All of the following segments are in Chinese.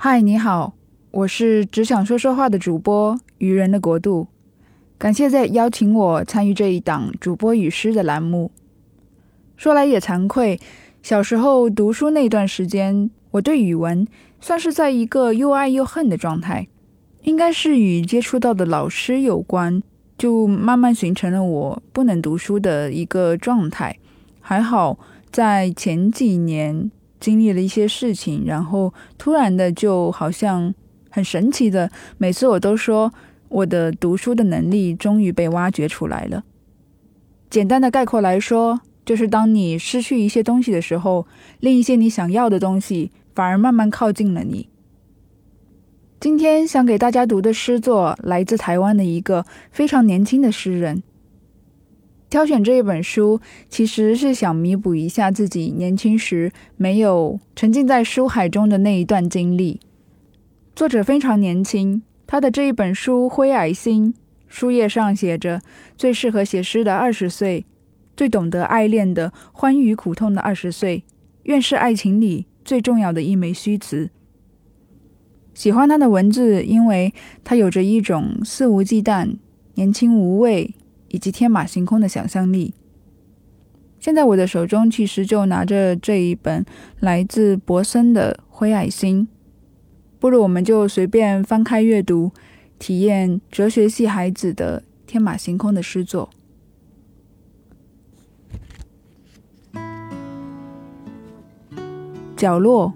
嗨，你好，我是只想说说话的主播愚人的国度，感谢在邀请我参与这一档主播与诗的栏目。说来也惭愧，小时候读书那段时间，我对语文算是在一个又爱又恨的状态，应该是与接触到的老师有关，就慢慢形成了我不能读书的一个状态。还好在前几年。经历了一些事情，然后突然的就好像很神奇的，每次我都说我的读书的能力终于被挖掘出来了。简单的概括来说，就是当你失去一些东西的时候，另一些你想要的东西反而慢慢靠近了你。今天想给大家读的诗作来自台湾的一个非常年轻的诗人。挑选这一本书，其实是想弥补一下自己年轻时没有沉浸在书海中的那一段经历。作者非常年轻，他的这一本书《灰矮星》，书页上写着“最适合写诗的二十岁，最懂得爱恋的欢愉苦痛的二十岁，愿是爱情里最重要的一枚虚词”。喜欢他的文字，因为他有着一种肆无忌惮、年轻无畏。以及天马行空的想象力。现在我的手中其实就拿着这一本来自博森的《灰矮星》，不如我们就随便翻开阅读，体验哲学系孩子的天马行空的诗作。角落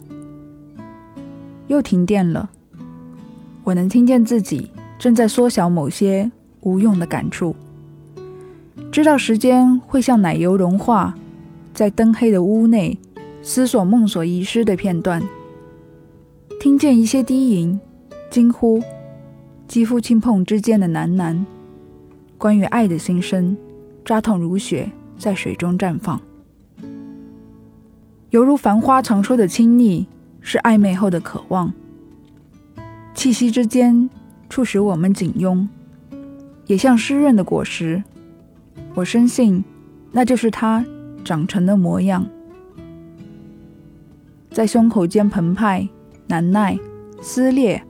又停电了，我能听见自己正在缩小某些无用的感触。知道时间会像奶油融化，在灯黑的屋内思索梦所遗失的片段，听见一些低吟、惊呼，肌肤轻碰之间的喃喃，关于爱的心声，扎痛如血，在水中绽放，犹如繁花常说的亲昵，是暧昧后的渴望，气息之间促使我们紧拥，也像湿润的果实。我深信，那就是它长成的模样，在胸口间澎湃、难耐、撕裂，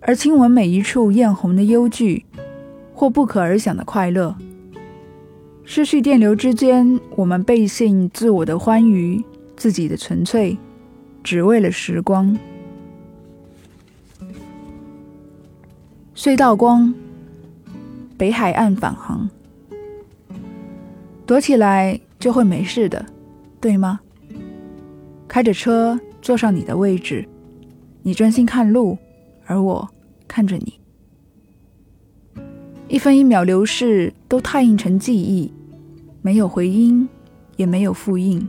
而亲吻每一处艳红的忧惧，或不可而想的快乐。失去电流之间，我们背信自我的欢愉，自己的纯粹，只为了时光。隧道光，北海岸返航。躲起来就会没事的，对吗？开着车坐上你的位置，你专心看路，而我看着你。一分一秒流逝都拓印成记忆，没有回音，也没有复印。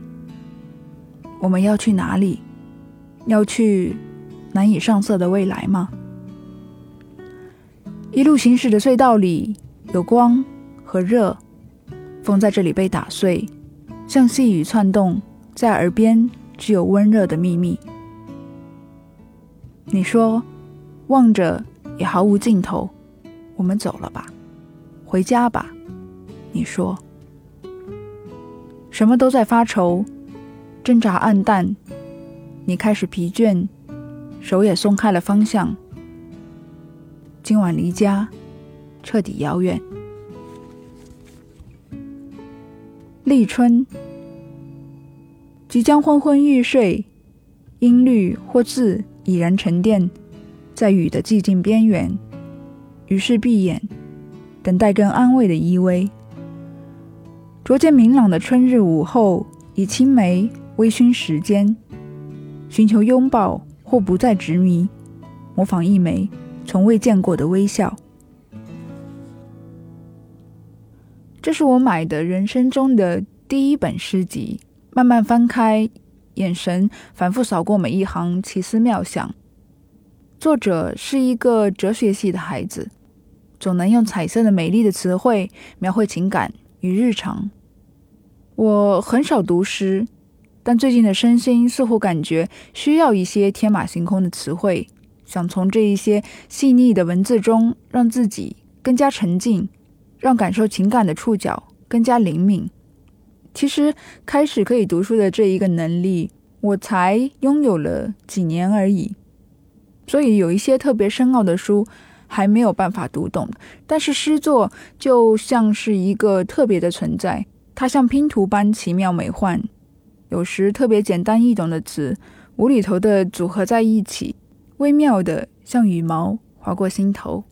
我们要去哪里？要去难以上色的未来吗？一路行驶的隧道里有光和热。风在这里被打碎，像细雨窜动，在耳边只有温热的秘密。你说，望着也毫无尽头，我们走了吧，回家吧。你说，什么都在发愁，挣扎暗淡，你开始疲倦，手也松开了方向。今晚离家，彻底遥远。立春，即将昏昏欲睡，音律或字已然沉淀在雨的寂静边缘，于是闭眼，等待更安慰的依偎。逐渐明朗的春日午后，以青梅微醺时间，寻求拥抱或不再执迷，模仿一枚从未见过的微笑。这是我买的人生中的第一本诗集。慢慢翻开，眼神反复扫过每一行奇思妙想。作者是一个哲学系的孩子，总能用彩色的美丽的词汇描绘情感与日常。我很少读诗，但最近的身心似乎感觉需要一些天马行空的词汇，想从这一些细腻的文字中让自己更加沉静。让感受情感的触角更加灵敏。其实，开始可以读书的这一个能力，我才拥有了几年而已。所以有一些特别深奥的书还没有办法读懂。但是诗作就像是一个特别的存在，它像拼图般奇妙美幻。有时特别简单易懂的词，无厘头的组合在一起，微妙的像羽毛划过心头。